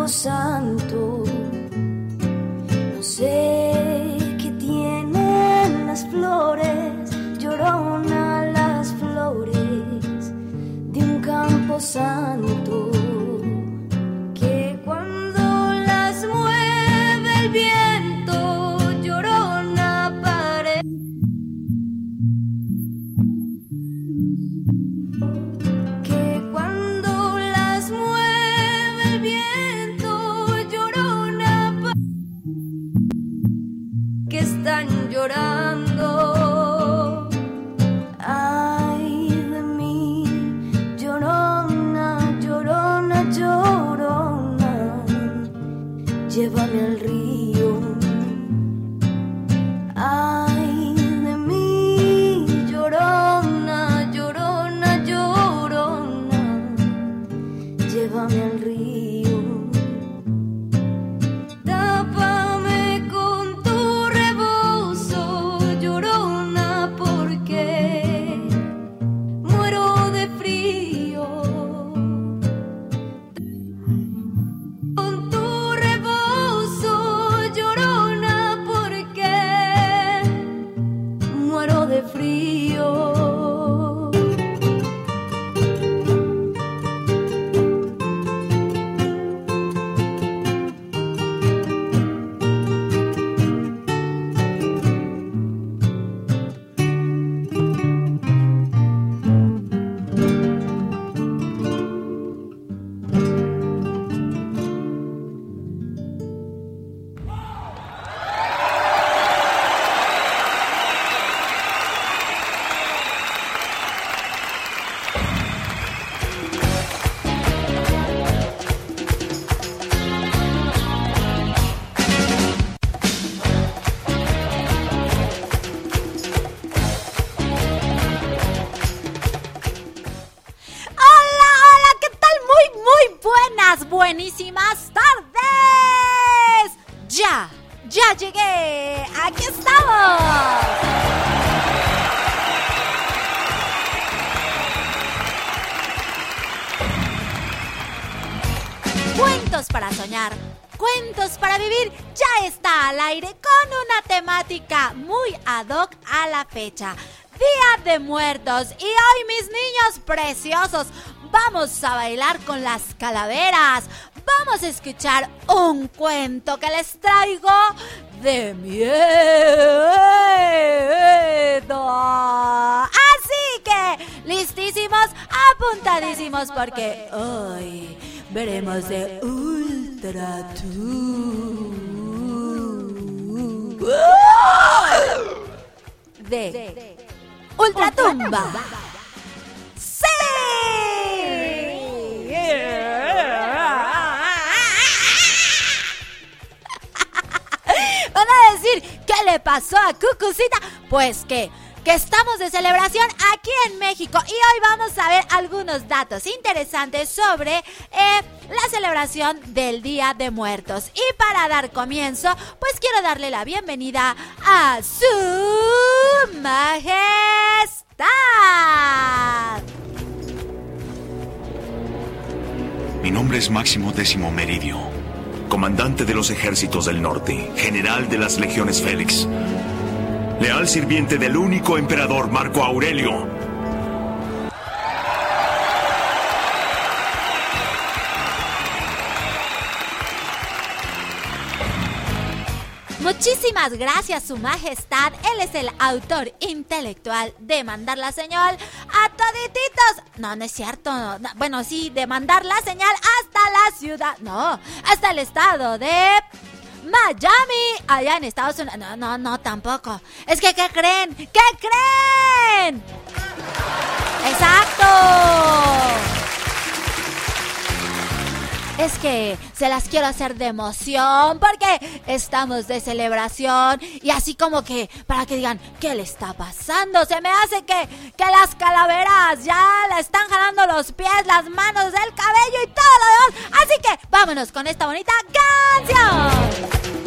Campo Santo. No sé qué tienen las flores, llorona las flores de un campo santo. a bailar con las calaveras. Vamos a escuchar un cuento que les traigo de miedo. Así que, listísimos, apuntadísimos, porque hoy veremos de Ultra De Ultratumba. ¡Sí! Van a decir, ¿qué le pasó a Cucucita? Pues que que estamos de celebración aquí en México y hoy vamos a ver algunos datos interesantes sobre eh, la celebración del Día de Muertos. Y para dar comienzo, pues quiero darle la bienvenida a su majestad. Mi nombre es Máximo Décimo Meridio, comandante de los ejércitos del norte, general de las legiones Félix, leal sirviente del único emperador Marco Aurelio. Muchísimas gracias, Su Majestad. Él es el autor intelectual de mandar la señal a todititos. No, no es cierto. No, bueno, sí, de mandar la señal hasta la ciudad. No, hasta el estado de Miami, allá en Estados Unidos. No, no, no, tampoco. Es que, ¿qué creen? ¿Qué creen? Exacto es que se las quiero hacer de emoción porque estamos de celebración y así como que para que digan, ¿qué le está pasando? Se me hace que, que las calaveras ya le están jalando los pies, las manos, el cabello y todo lo demás. Así que vámonos con esta bonita canción.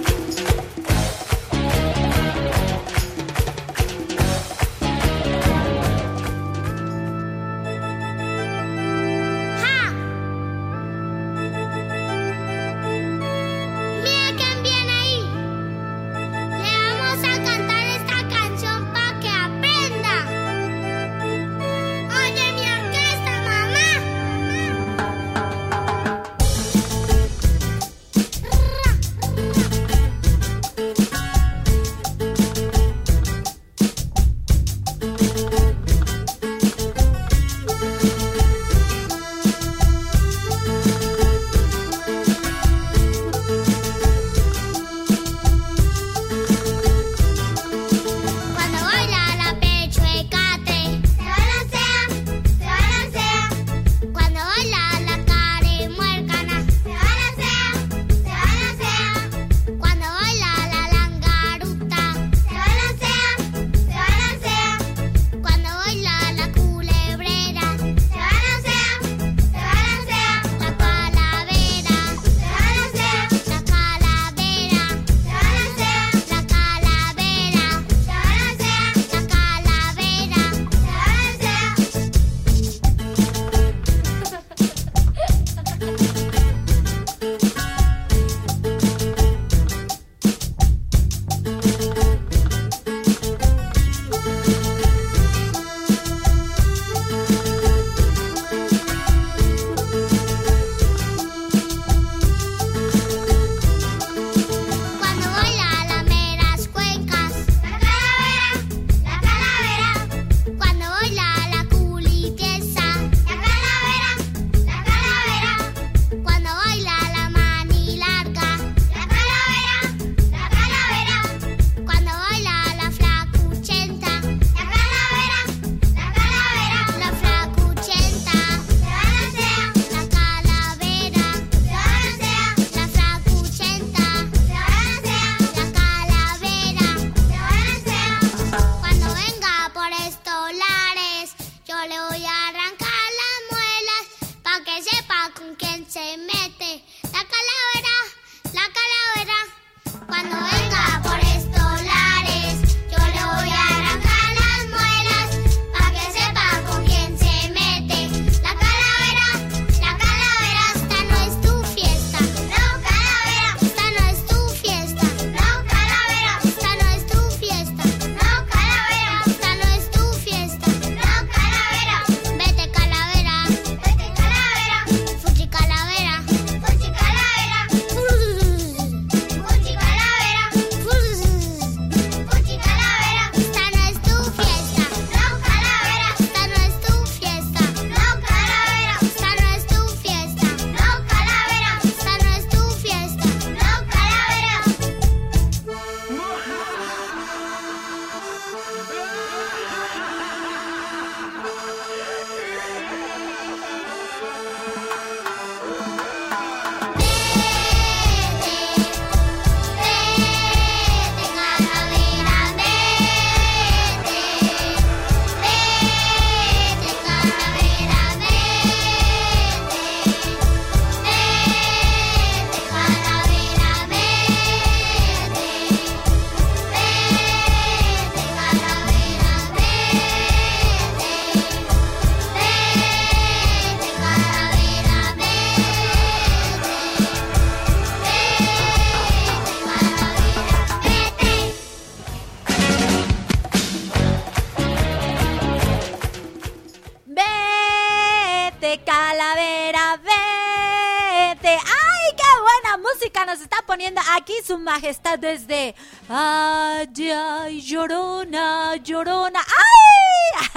Desde... Ay, ay, llorona, llorona. ¡Ay!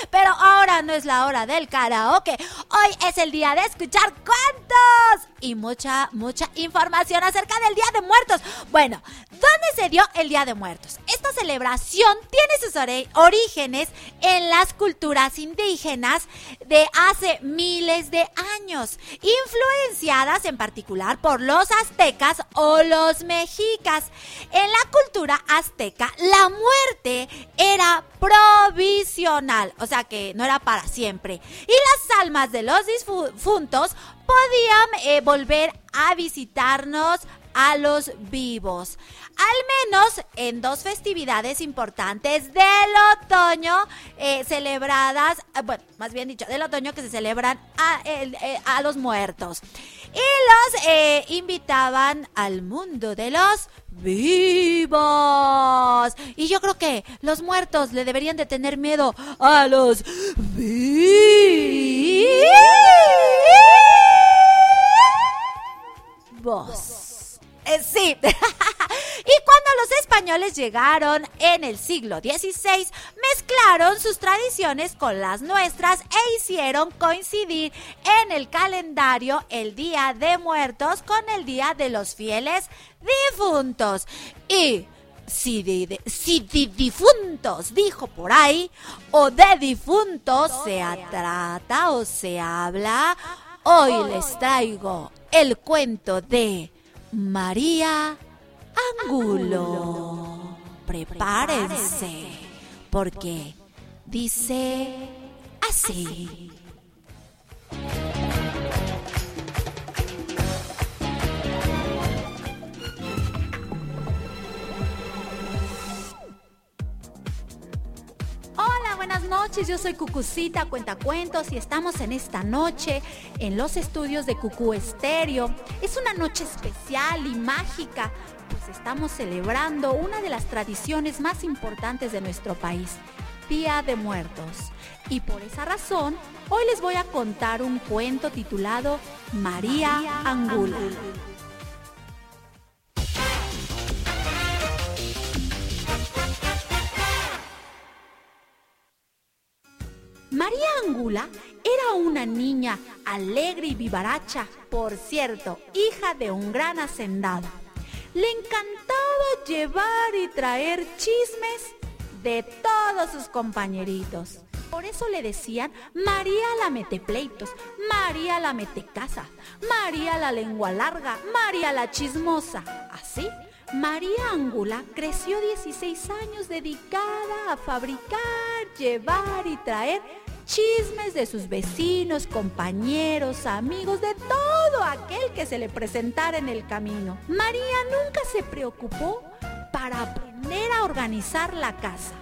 Pero ahora no es la hora del karaoke. Hoy es el día de escuchar cuentos y mucha, mucha información acerca del Día de Muertos. Bueno, ¿dónde se dio el Día de Muertos? Esta celebración tiene sus orígenes en las culturas indígenas de hace miles de años, influenciadas en particular por los aztecas o los mexicas. En la cultura azteca, la muerte era provisional, o sea que no era para siempre. Y las almas de los difuntos podían eh, volver a visitarnos a los vivos. Al menos en dos festividades importantes del otoño eh, celebradas, eh, bueno, más bien dicho, del otoño que se celebran a, a los muertos. Y los invitaban al mundo de los vivos. Y yo creo que los muertos le deberían de tener miedo a los vivos. Eh, sí. y cuando los españoles llegaron en el siglo XVI, mezclaron sus tradiciones con las nuestras e hicieron coincidir en el calendario el Día de Muertos con el Día de los Fieles Difuntos. Y si de, si de difuntos dijo por ahí, o de difuntos se trata o se habla, hoy les traigo el cuento de María Angulo. Prepárense, porque dice así. Noches. Yo soy Cucucita Cuentacuentos y estamos en esta noche en los estudios de Cucú Estéreo. Es una noche especial y mágica, pues estamos celebrando una de las tradiciones más importantes de nuestro país, Día de Muertos. Y por esa razón, hoy les voy a contar un cuento titulado María, Angula. María Angula era una niña alegre y vivaracha, por cierto, hija de un gran hacendado. Le encantaba llevar y traer chismes de todos sus compañeritos. Por eso le decían María la metepleitos, María la metecasa, María la lengua larga, María la chismosa. Así María Angula creció 16 años dedicada a fabricar, llevar y traer chismes de sus vecinos, compañeros, amigos, de todo aquel que se le presentara en el camino. María nunca se preocupó para aprender a organizar la casa,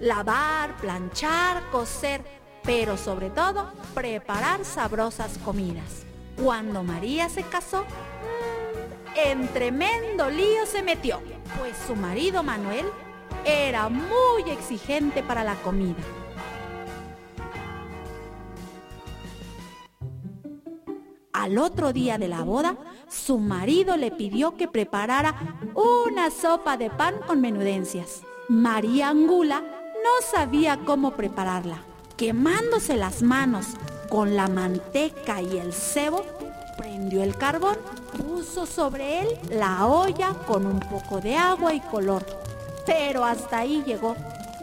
lavar, planchar, coser, pero sobre todo preparar sabrosas comidas. Cuando María se casó, mmm, en tremendo lío se metió, pues su marido Manuel era muy exigente para la comida. Al otro día de la boda, su marido le pidió que preparara una sopa de pan con menudencias. María Angula no sabía cómo prepararla. Quemándose las manos con la manteca y el cebo, prendió el carbón, puso sobre él la olla con un poco de agua y color. Pero hasta ahí llegó.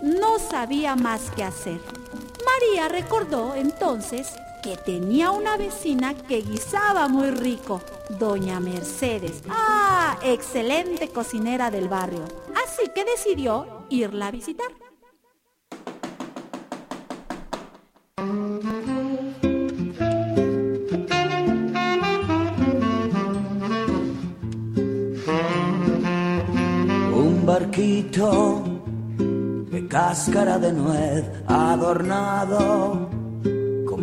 No sabía más qué hacer. María recordó entonces que tenía una vecina que guisaba muy rico, doña Mercedes. Ah, excelente cocinera del barrio. Así que decidió irla a visitar. Un barquito de cáscara de nuez adornado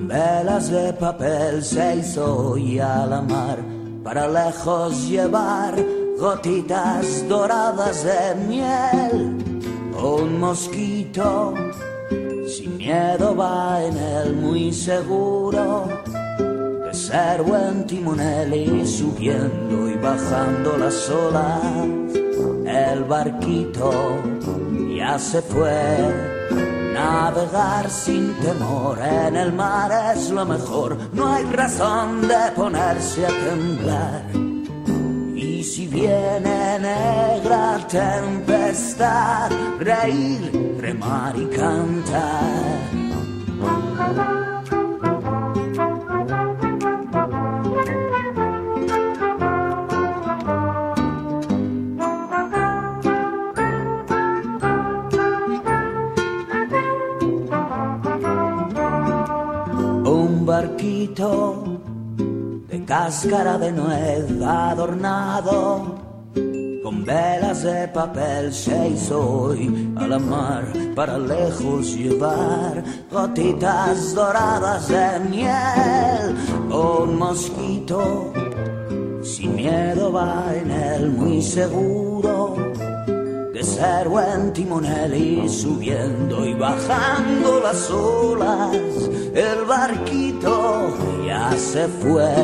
velas de papel se hizo y a la mar para lejos llevar gotitas doradas de miel. Un mosquito sin miedo va en él muy seguro de ser buen timonel y subiendo y bajando las olas. El barquito ya se fue. Navegar sin temor en el mar es lo mejor, no hay razón de ponerse a temblar. Y si viene negra tempestad, reír, remar y cantar. Barquito de cáscara de nuez adornado con velas de papel se hizo hoy a la mar para lejos llevar gotitas doradas de miel. Un mosquito sin miedo va en él muy seguro de ser buen timonel y subiendo y bajando las olas. El barquito ya se fue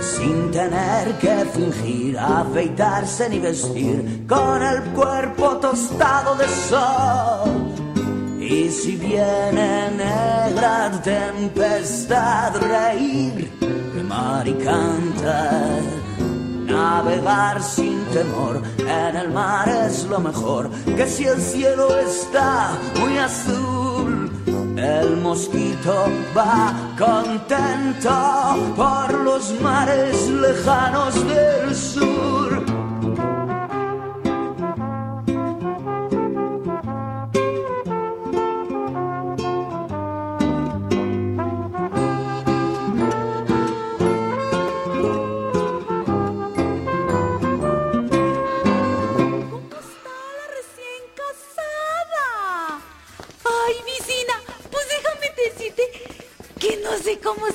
sin tener que fingir, afeitarse ni vestir, con el cuerpo tostado de sol. Y si viene negra tempestad, reír, remar y cantar, navegar sin temor en el mar es lo mejor, que si el cielo está muy azul, el mosquito va contento por los mares lejanos del sur.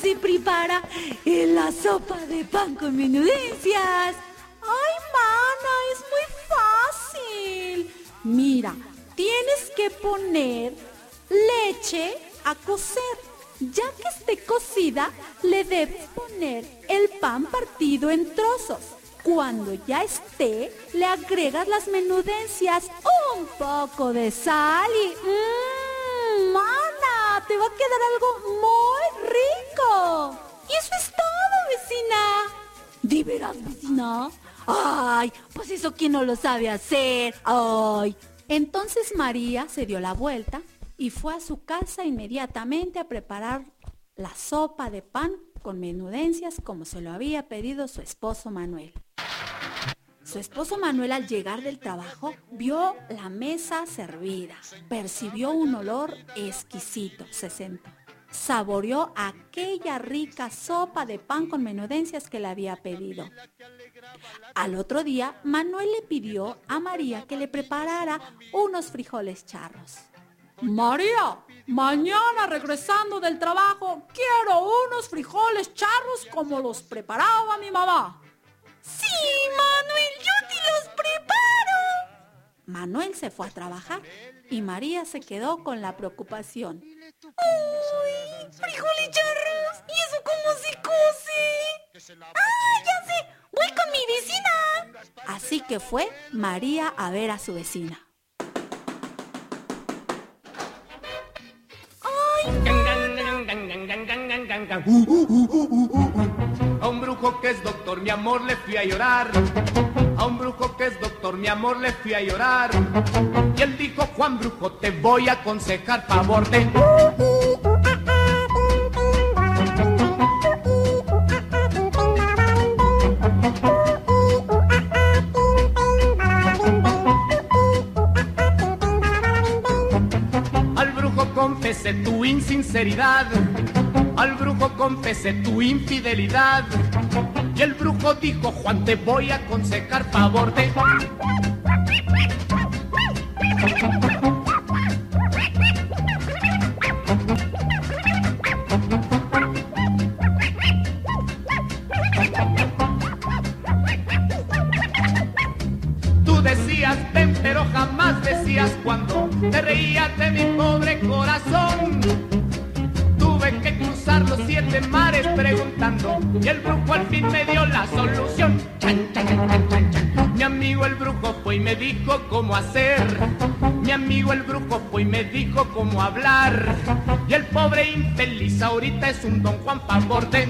Se prepara la sopa de pan con menudencias. Ay, mana, es muy fácil. Mira, tienes que poner leche a cocer. Ya que esté cocida, le debes poner el pan partido en trozos. Cuando ya esté, le agregas las menudencias, un poco de sal y... ¡Mmm! ¡Mana! Te va a quedar algo muy rico. Y eso es todo, vecina. ¿De veras, vecina? Ay, pues eso quién no lo sabe hacer. Ay. Entonces María se dio la vuelta y fue a su casa inmediatamente a preparar la sopa de pan con menudencias como se lo había pedido su esposo Manuel. Su esposo Manuel al llegar del trabajo vio la mesa servida, percibió un olor exquisito, se sentó, saboreó aquella rica sopa de pan con menudencias que le había pedido. Al otro día, Manuel le pidió a María que le preparara unos frijoles charros. María, mañana regresando del trabajo, quiero unos frijoles charros como los preparaba mi mamá. Sí, Manuel, yo te los preparo. Manuel se fue a trabajar y María se quedó con la preocupación. ¡Uy! ¡Frijoles charros! ¿Y eso cómo se cose? ¡Ah, ya sé! ¡Voy con mi vecina! Así que fue María a ver a su vecina. A un brujo que es doctor, mi amor, le fui a llorar. A un brujo que es doctor, mi amor, le fui a llorar. Y él dijo, Juan Brujo, te voy a aconsejar favor de... Al brujo confesé tu insinceridad. Al brujo confesé tu infidelidad. Y el brujo dijo, Juan, te voy a aconsejar favor de... cómo hacer. Mi amigo el brujo fue y me dijo cómo hablar. Y el pobre infeliz ahorita es un don Juan favor de...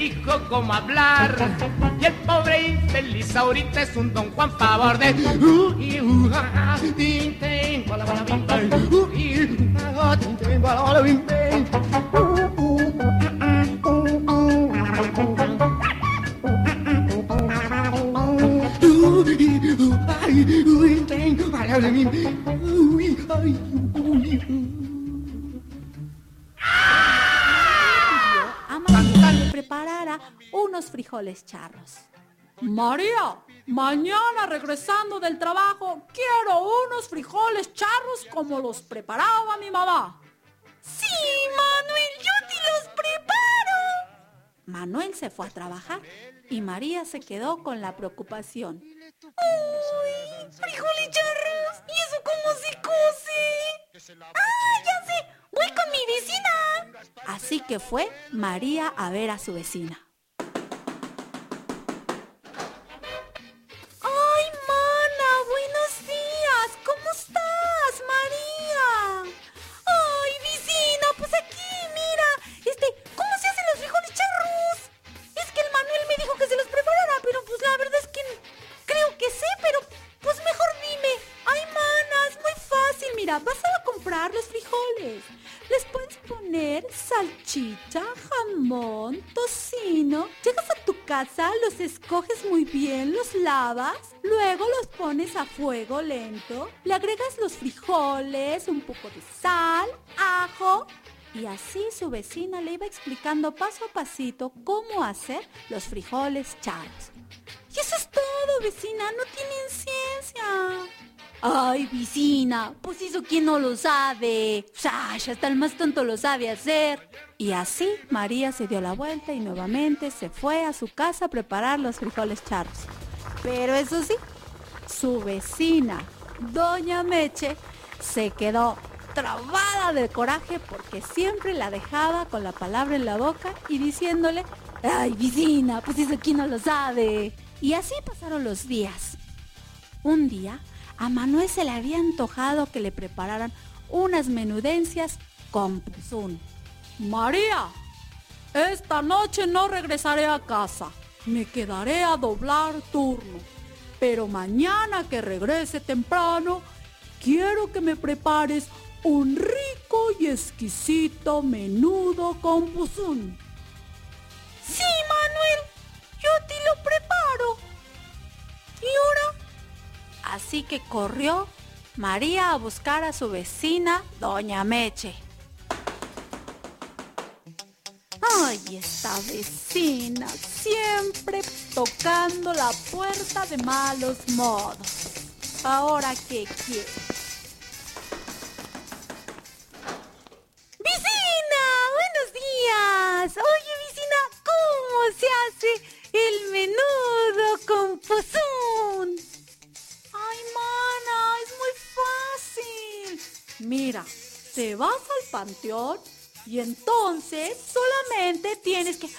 dijo cómo hablar. Y el pobre infeliz ahorita es un don Juan favor de. Preparara unos frijoles charros. María, mañana regresando del trabajo, quiero unos frijoles charros como los preparaba mi mamá. Sí, Manuel, yo te los preparo. Manuel se fue a trabajar y María se quedó con la preocupación. ¡Uy! ¡Frijoles charros! ¿Y eso cómo se cose? ¡Ah, ya sé! ¡Voy con mi vecina! Así que fue María a ver a su vecina. Luego los pones a fuego lento, le agregas los frijoles, un poco de sal, ajo. Y así su vecina le iba explicando paso a pasito cómo hacer los frijoles charros. Y eso es todo, vecina, no tienen ciencia. Ay, vecina, pues eso quién no lo sabe. Sasha, hasta el más tonto lo sabe hacer. Y así María se dio la vuelta y nuevamente se fue a su casa a preparar los frijoles charros. Pero eso sí, su vecina, Doña Meche, se quedó trabada de coraje porque siempre la dejaba con la palabra en la boca y diciéndole, ay, vecina, pues eso quién no lo sabe. Y así pasaron los días. Un día, a Manuel se le había antojado que le prepararan unas menudencias con puzún. María, esta noche no regresaré a casa. Me quedaré a doblar turno. Pero mañana que regrese temprano, quiero que me prepares un rico y exquisito menudo con puzún. Sí, Manuel, yo te lo preparo. ¿Y ahora? Así que corrió María a buscar a su vecina, Doña Meche. Ay, esta vecina, siempre tocando la puerta de malos modos. Ahora, ¿qué quiere? ¡Vecina! ¡Buenos días! Oye, vecina, ¿cómo se hace el menudo con pozón? ¡Ay, mana! ¡Es muy fácil! Mira, te vas al panteón y entonces solamente tienes que... ¡Vecina!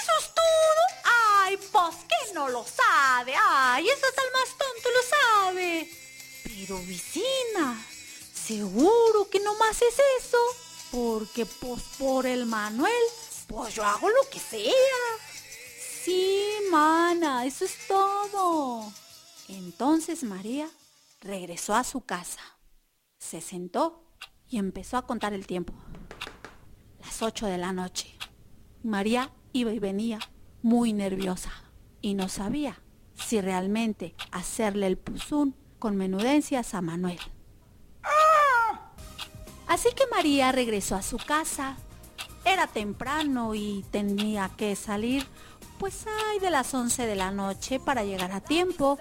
¿Eso es todo? ¡Ay, pues que no lo sabe! ¡Ay, eso hasta el más tonto lo sabe! Pero, vecina, ¿seguro que nomás es eso? Porque, pues, por el Manuel, pues yo hago lo que sea. Sí, mana, eso es todo. Entonces María regresó a su casa, se sentó y empezó a contar el tiempo. Las ocho de la noche. María iba y venía muy nerviosa y no sabía si realmente hacerle el puzún con menudencias a Manuel. Así que María regresó a su casa. Era temprano y tenía que salir, pues hay de las 11 de la noche para llegar a tiempo,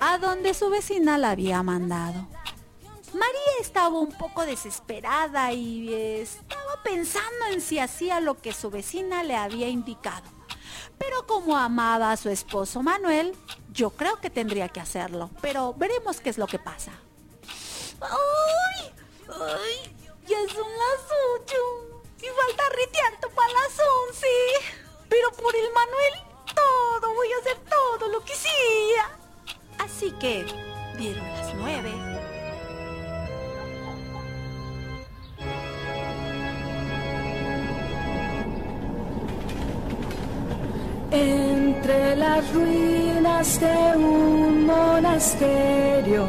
a donde su vecina la había mandado. María estaba un poco desesperada y estaba pensando en si hacía lo que su vecina le había indicado. Pero como amaba a su esposo Manuel, yo creo que tendría que hacerlo. Pero veremos qué es lo que pasa. ¡Ay! ¡Ay! Ya son las ocho. Y falta riteando para las once. Pero por el Manuel, todo, voy a hacer todo lo que sea. Así que dieron las nueve. Entre las ruinas de un monasterio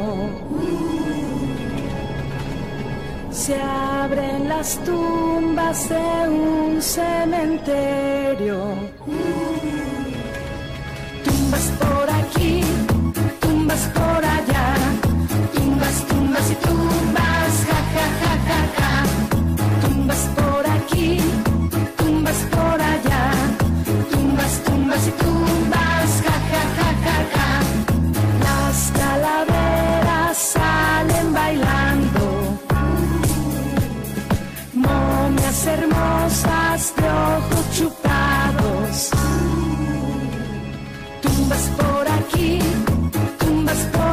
se abren las tumbas de un cementerio. Tumbas por aquí, tumbas por allá, tumbas, tumbas y tumbas, ja, ja, ja, ja, ja. Tumbas por aquí, tumbas por allá, tumbas, tumbas y tumbas, tumbas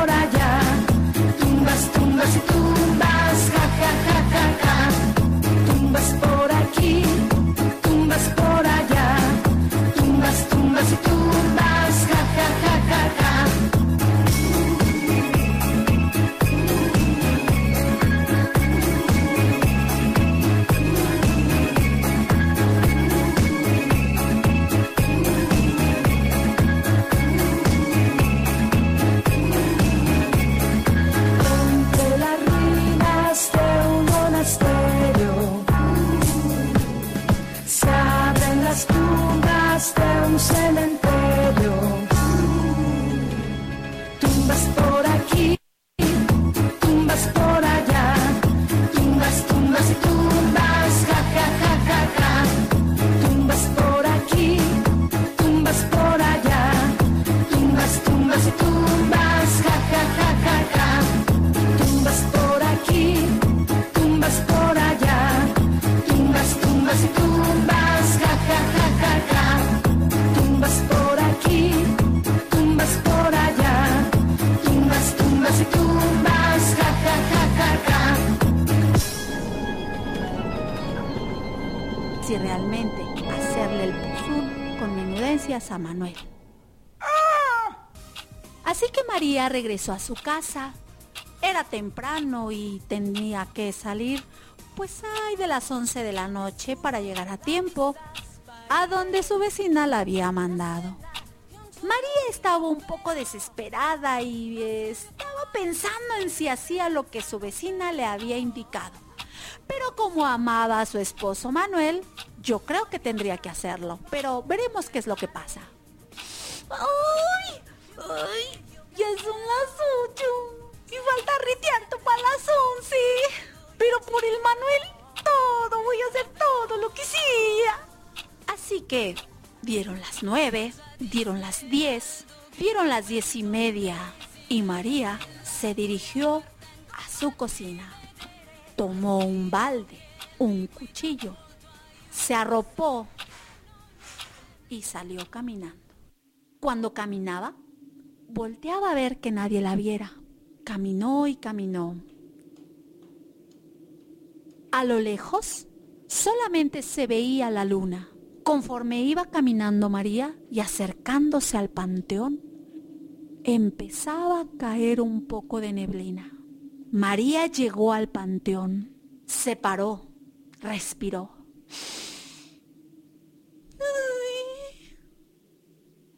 a Manuel. Así que María regresó a su casa. Era temprano y tenía que salir, pues hay de las 11 de la noche para llegar a tiempo, a donde su vecina la había mandado. María estaba un poco desesperada y estaba pensando en si hacía lo que su vecina le había indicado. Pero como amaba a su esposo Manuel, yo creo que tendría que hacerlo. Pero veremos qué es lo que pasa. ¡Ay! ¡Ay! Ya son las ocho. Y falta riteando para las once. Pero por el Manuel, todo, voy a hacer todo lo que sea. Así que dieron las nueve, dieron las diez, dieron las diez y media. Y María se dirigió a su cocina. Tomó un balde, un cuchillo, se arropó y salió caminando. Cuando caminaba, volteaba a ver que nadie la viera. Caminó y caminó. A lo lejos solamente se veía la luna. Conforme iba caminando María y acercándose al panteón, empezaba a caer un poco de neblina. María llegó al panteón, se paró, respiró. Ay.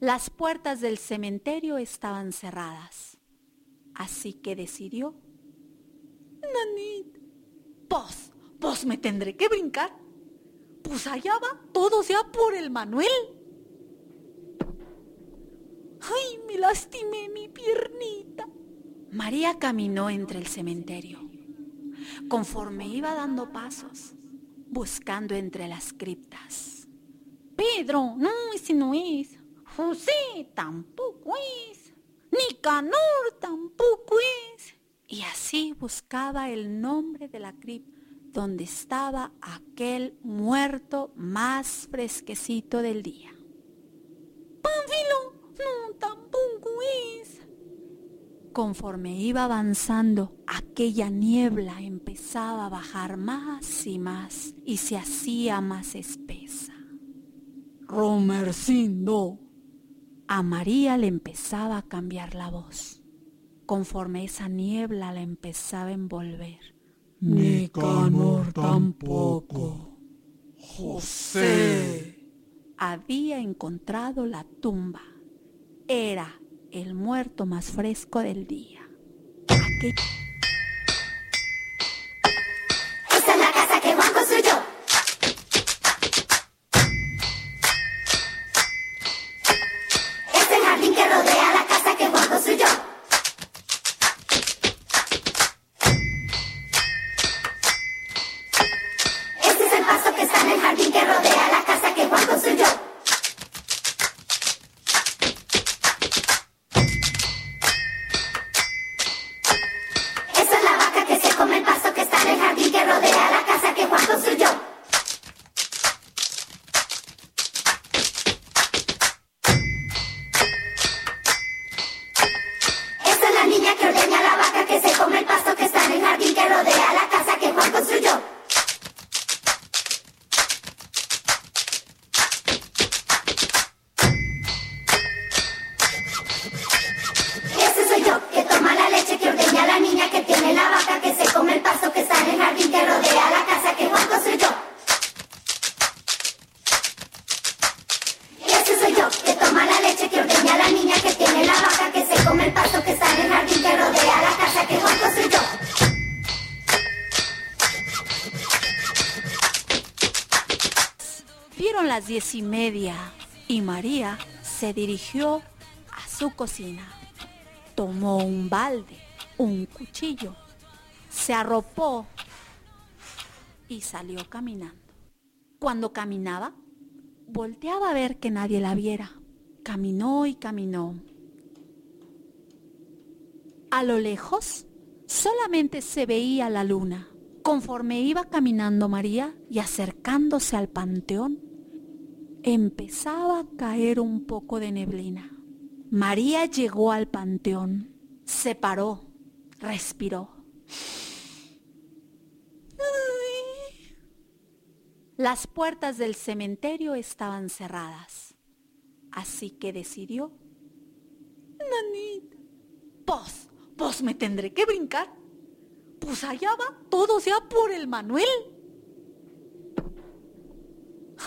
Las puertas del cementerio estaban cerradas, así que decidió, Nanit, vos, vos me tendré que brincar. Pues allá va, todo sea por el Manuel. Ay, me lastimé mi piernita. María caminó entre el cementerio. Conforme iba dando pasos, buscando entre las criptas. Pedro, no, ese no es. José tampoco es. Nicanor tampoco es. Y así buscaba el nombre de la cripta donde estaba aquel muerto más fresquecito del día. Pánfilo, no, tampoco es. Conforme iba avanzando, aquella niebla empezaba a bajar más y más y se hacía más espesa. Romercindo. A María le empezaba a cambiar la voz, conforme esa niebla la empezaba a envolver. Nicanor tampoco. José. Había encontrado la tumba. Era el muerto más fresco del día. Aquel- las diez y media y María se dirigió a su cocina. Tomó un balde, un cuchillo, se arropó y salió caminando. Cuando caminaba, volteaba a ver que nadie la viera. Caminó y caminó. A lo lejos solamente se veía la luna. Conforme iba caminando María y acercándose al panteón, empezaba a caer un poco de neblina. María llegó al panteón, se paró, respiró. Las puertas del cementerio estaban cerradas, así que decidió, Nanita, pues, pues me tendré que brincar. Pues allá va, todo sea por el Manuel.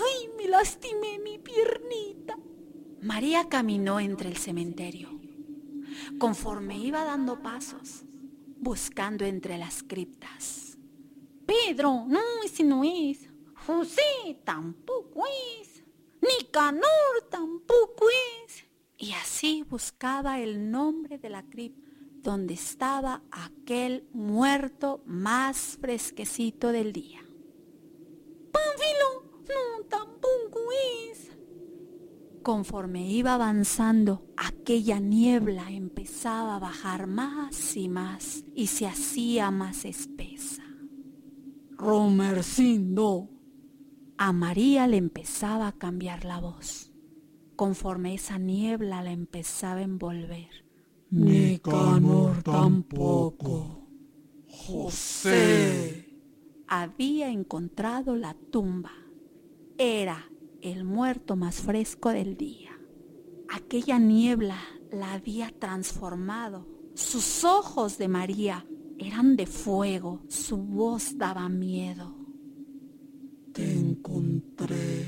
Ay, me lastimé mi piernita. María caminó entre el cementerio. Conforme iba dando pasos, buscando entre las criptas. Pedro, no, ese no es. José tampoco es. Nicanor tampoco es. Y así buscaba el nombre de la cripta donde estaba aquel muerto más fresquecito del día. Pánfilo, no, tampoco es. Conforme iba avanzando, aquella niebla empezaba a bajar más y más y se hacía más espesa. Romercindo. A María le empezaba a cambiar la voz, conforme esa niebla la empezaba a envolver. Nicanor tampoco. José. Había encontrado la tumba. Era el muerto más fresco del día. Aquella niebla la había transformado. Sus ojos de María eran de fuego. Su voz daba miedo. Te encontré.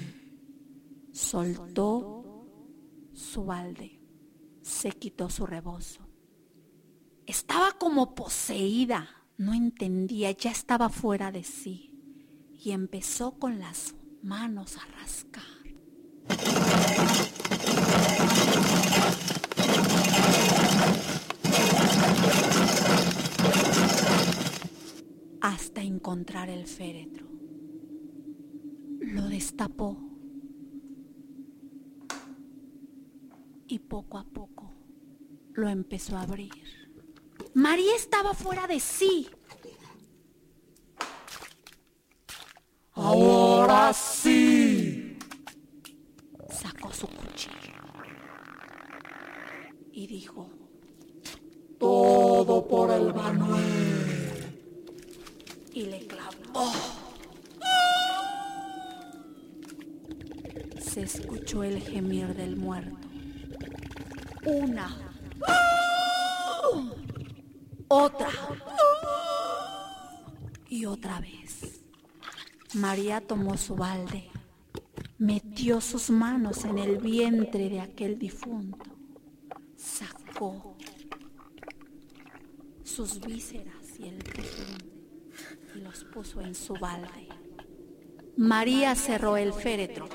Soltó su balde. Se quitó su rebozo. Estaba como poseída. No entendía, ya estaba fuera de sí. Y empezó con las manos a rascar. Hasta encontrar el féretro. Lo destapó. Y poco a poco lo empezó a abrir. María estaba fuera de sí. Ahora sí. Sacó su cuchillo y dijo, Todo por el Manuel. y le clavó. Se escuchó el gemir del muerto. Una. Otra. Y otra vez. María tomó su balde, metió sus manos en el vientre de aquel difunto, sacó sus vísceras y el pezón y los puso en su balde. María cerró el féretro.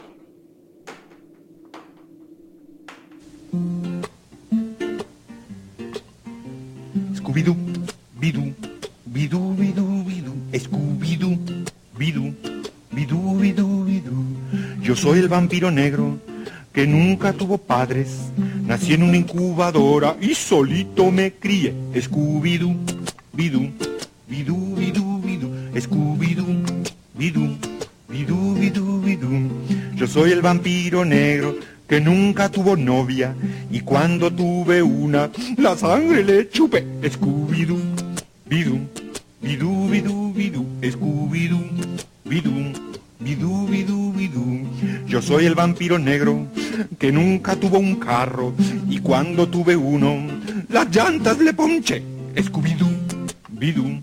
Soy el vampiro negro que nunca tuvo padres. Nací en una incubadora y solito me crié. Scooby-Doo, bidú, bidú, bidú, bidú, Scooby-Doo, bidú, bidú, bidú, bidú. Yo soy el vampiro negro que nunca tuvo novia y cuando tuve una la sangre le chupé. Scooby-Doo, bidú, soy el vampiro negro que nunca tuvo un carro y cuando tuve uno las llantas le ponché. Scooby-Doo, bidú,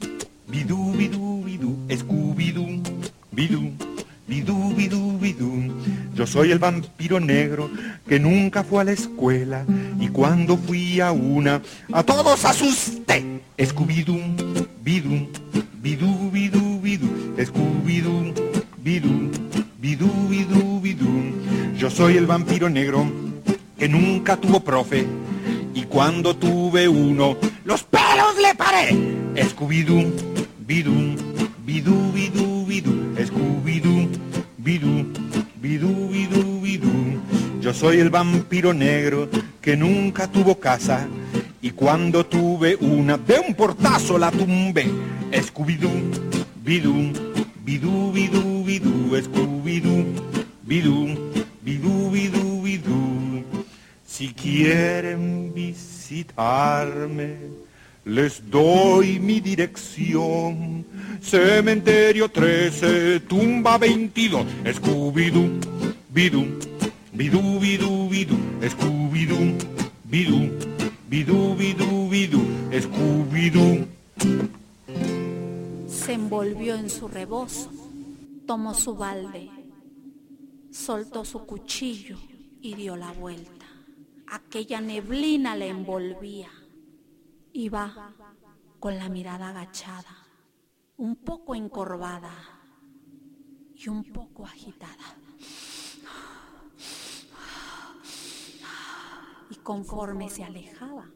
bidú, bidú, bidú, Scooby-Doo, bidú, bidú, bidú, bidú. Yo soy el vampiro negro que nunca fue a la escuela y cuando fui a una a todos asusté. Scooby-Doo, soy el vampiro negro que nunca tuvo profe y cuando tuve uno los pelos le paré. Scooby-Doo, bidú, bidú, bidú, bidú, Scooby-Doo, bidú, bidú, bidú, bidú. Yo soy el vampiro negro que nunca tuvo casa y cuando tuve una de un portazo la tumbé. Scooby-Doo, bidú, bidú, bidú, bidú, Scooby-Doo, bidú, bidú, bidú, bidú. Si quieren visitarme, les doy mi dirección. Cementerio 13, tumba 22, Scooby-Doo, bidú, bidú, bidú, bidú, Scooby-Doo, bidú, bidú, bidú, bidú, Scooby-Doo. Se envolvió en su rebozo, tomó su balde, soltó su cuchillo y dio la vuelta. Aquella neblina le envolvía. Iba con la mirada agachada, un poco encorvada y un poco agitada. Y conforme se alejaba,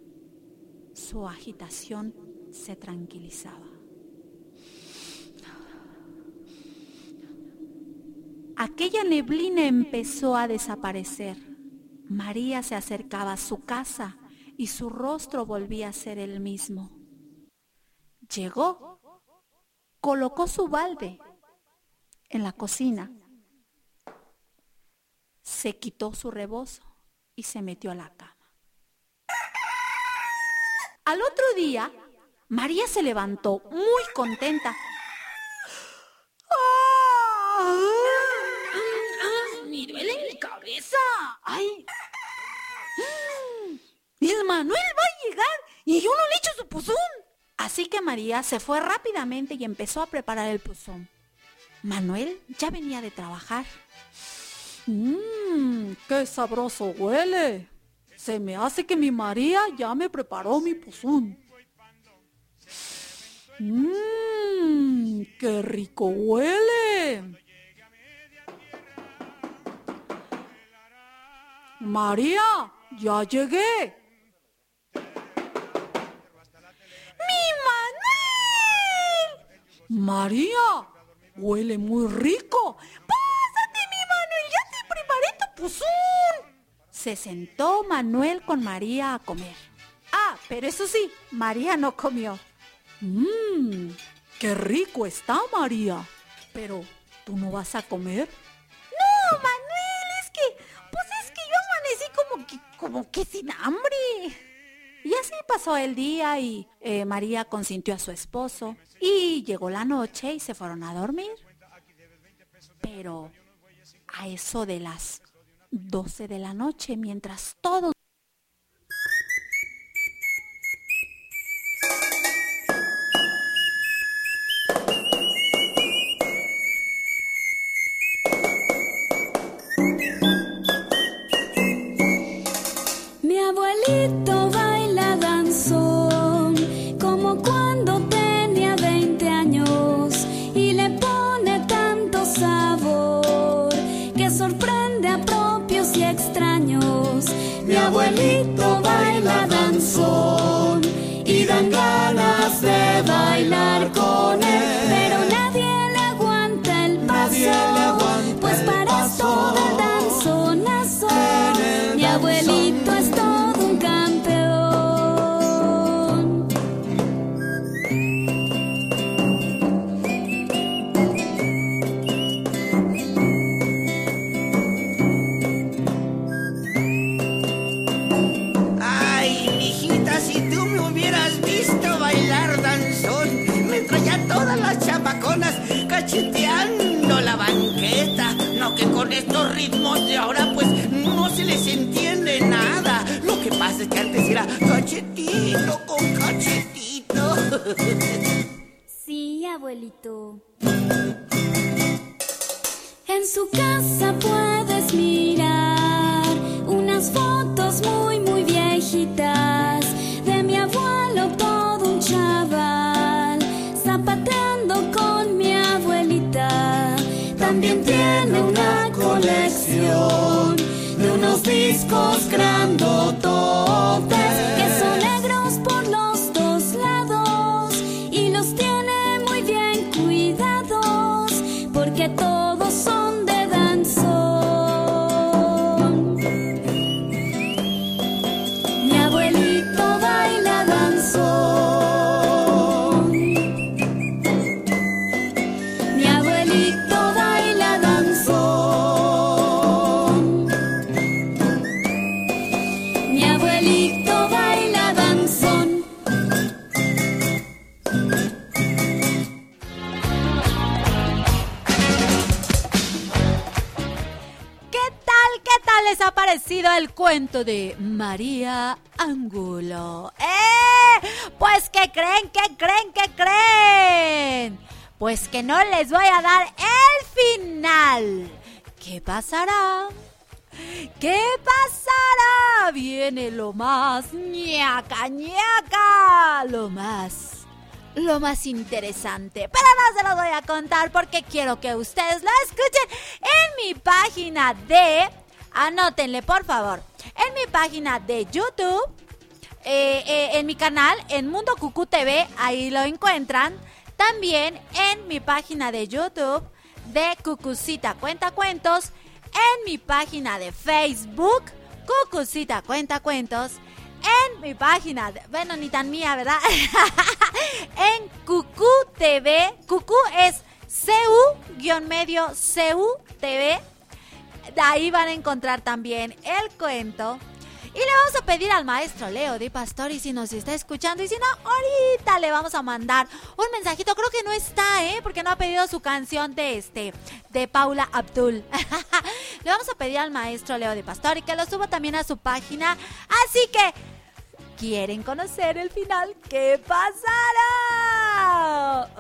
su agitación se tranquilizaba. Aquella neblina empezó a desaparecer. María se acercaba a su casa y su rostro volvía a ser el mismo. Llegó, colocó su balde en la cocina, se quitó su rebozo y se metió a la cama. Al otro día, María se levantó muy contenta. ¡Ah! ¡Me duele mi cabeza! ¡Ay! ¡El Manuel va a llegar y yo no le echo su pozón! Así que María se fue rápidamente y empezó a preparar el pozón. Manuel ya venía de trabajar. Mmm, qué sabroso huele. Se me hace que mi María ya me preparó mi pozón. Mmm, qué rico huele. María, ya llegué. ¡Mi Manuel! María, huele muy rico. ¡Pásate, mi Manuel! ¡Ya te preparé tu puzón! Se sentó Manuel con María a comer. Ah, pero eso sí, María no comió. Mmm, qué rico está María. Pero, ¿tú no vas a comer? No, Manuel, es que, pues es que yo amanecí como que, sin hambre. Y así pasó el día y eh, María consintió a su esposo. Y llegó la noche y se fueron a dormir. Pero a eso de las 12 de la noche, mientras todos En su de María Angulo? ¡Eh! Pues que creen, que creen, que creen. Pues que no les voy a dar el final. ¿Qué pasará? ¿Qué pasará? Viene lo más ñaca, ñaca, lo más lo más interesante. Pero no se lo voy a contar porque quiero que ustedes lo escuchen en mi página de... Anótenle, por favor. En mi página de YouTube, eh, eh, en mi canal, en Mundo Cucú TV, ahí lo encuentran. También en mi página de YouTube de Cucucita Cuenta Cuentos. En mi página de Facebook, Cucucita Cuenta Cuentos en mi página, bueno, ni tan mía, ¿verdad? en Cucú TV, Cucú es CU-medio CU TV. De ahí van a encontrar también el cuento. Y le vamos a pedir al maestro Leo Di Pastori si nos está escuchando. Y si no, ahorita le vamos a mandar un mensajito. Creo que no está, ¿eh? Porque no ha pedido su canción de este, de Paula Abdul. le vamos a pedir al maestro Leo Di Pastori que lo suba también a su página. Así que, ¿quieren conocer el final? ¿Qué pasará?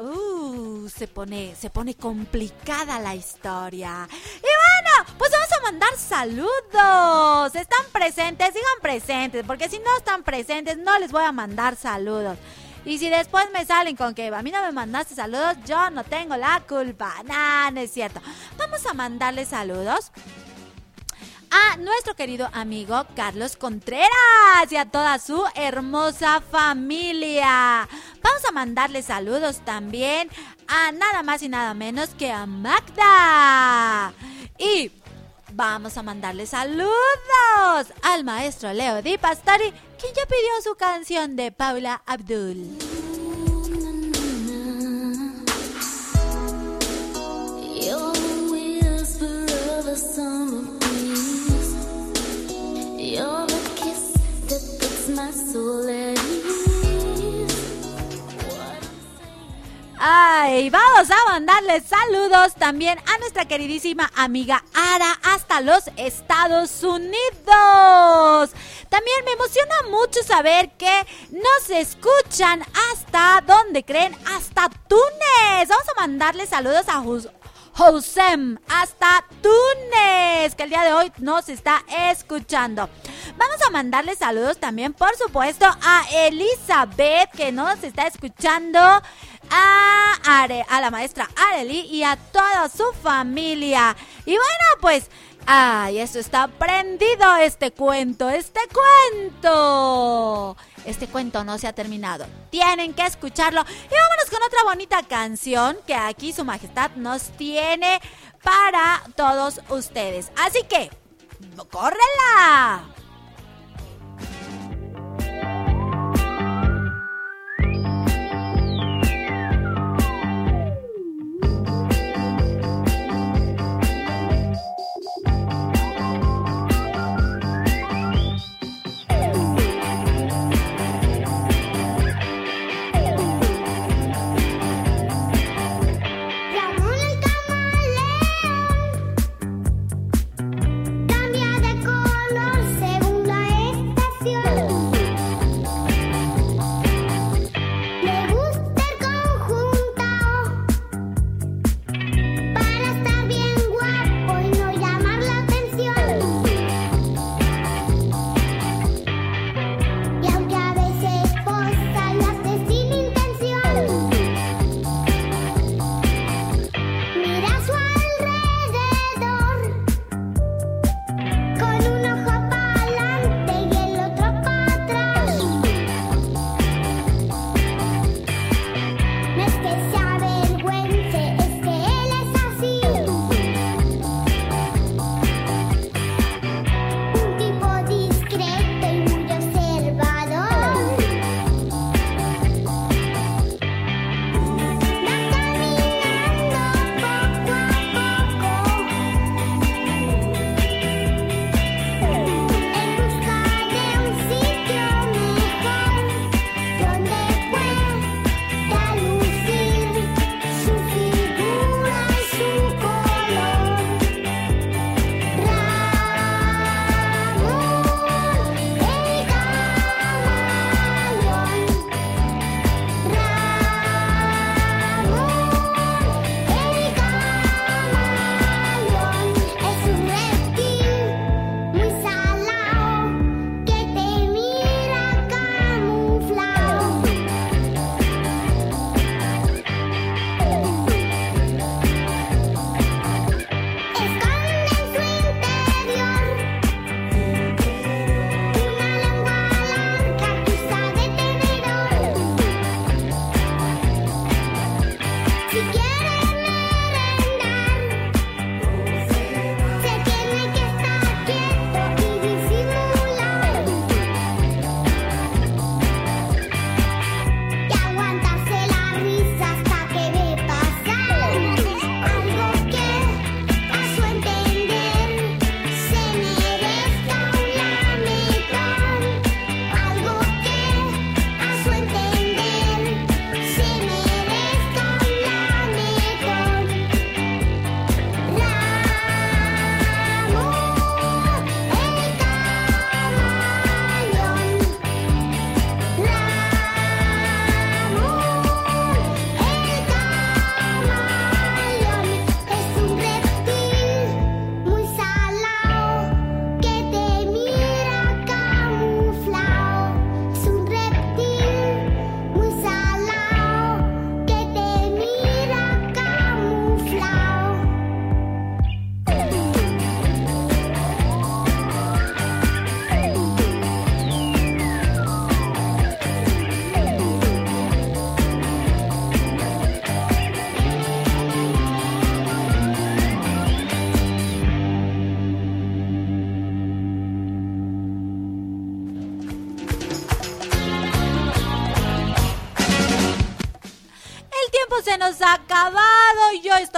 Uh, se pone, se pone complicada la historia. Y bueno, pues vamos a mandar saludos. ¿Están presentes? Sigan presentes, porque si no están presentes, no les voy a mandar saludos. Y si después me salen con que a mí no me mandaste saludos, yo no tengo la culpa. Nah, no es cierto. Vamos a mandarle saludos a nuestro querido amigo Carlos Contreras y a toda su hermosa familia. Vamos a mandarle saludos también a nada más y nada menos que a Magda. Y vamos a mandarle saludos al maestro Leo Di Pastori, quien ya pidió su canción de Paula Abdul. Ay, vamos a mandarle saludos también a nuestra queridísima amiga Ara hasta los Estados Unidos. También me emociona mucho saber que nos escuchan hasta, ¿dónde creen? Hasta Túnez. Vamos a mandarle saludos a Josem hasta Túnez, que el día de hoy nos está escuchando. Vamos a mandarle saludos también, por supuesto, a Elizabeth, que nos está escuchando, a, Are- a la maestra Areli y a toda su familia. Y bueno, pues, ay, eso está prendido este cuento, este cuento. Este cuento no se ha terminado. Tienen que escucharlo. Y vámonos con otra bonita canción que aquí su majestad nos tiene para todos ustedes. Así que, ¡córrela!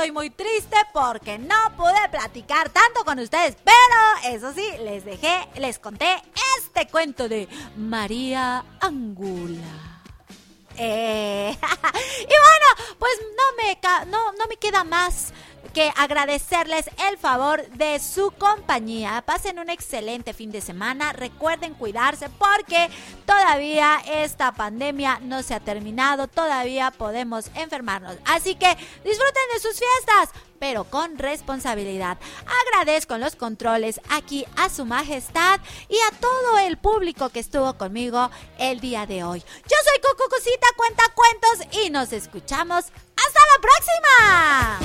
Estoy muy triste porque no pude platicar tanto con ustedes. Pero eso sí, les dejé, les conté este cuento de María Angula. Eh, y bueno, pues no me, no, no me queda más que agradecerles el favor de su compañía. Pasen un excelente fin de semana. Recuerden cuidarse porque todavía esta pandemia no se ha terminado. Todavía podemos enfermarnos. Así que disfruten de sus fiestas, pero con responsabilidad. Agradezco los controles aquí a su majestad y a todo el público que estuvo conmigo el día de hoy. Yo soy Coco Cuenta Cuentos y nos escuchamos. ¡Hasta la próxima!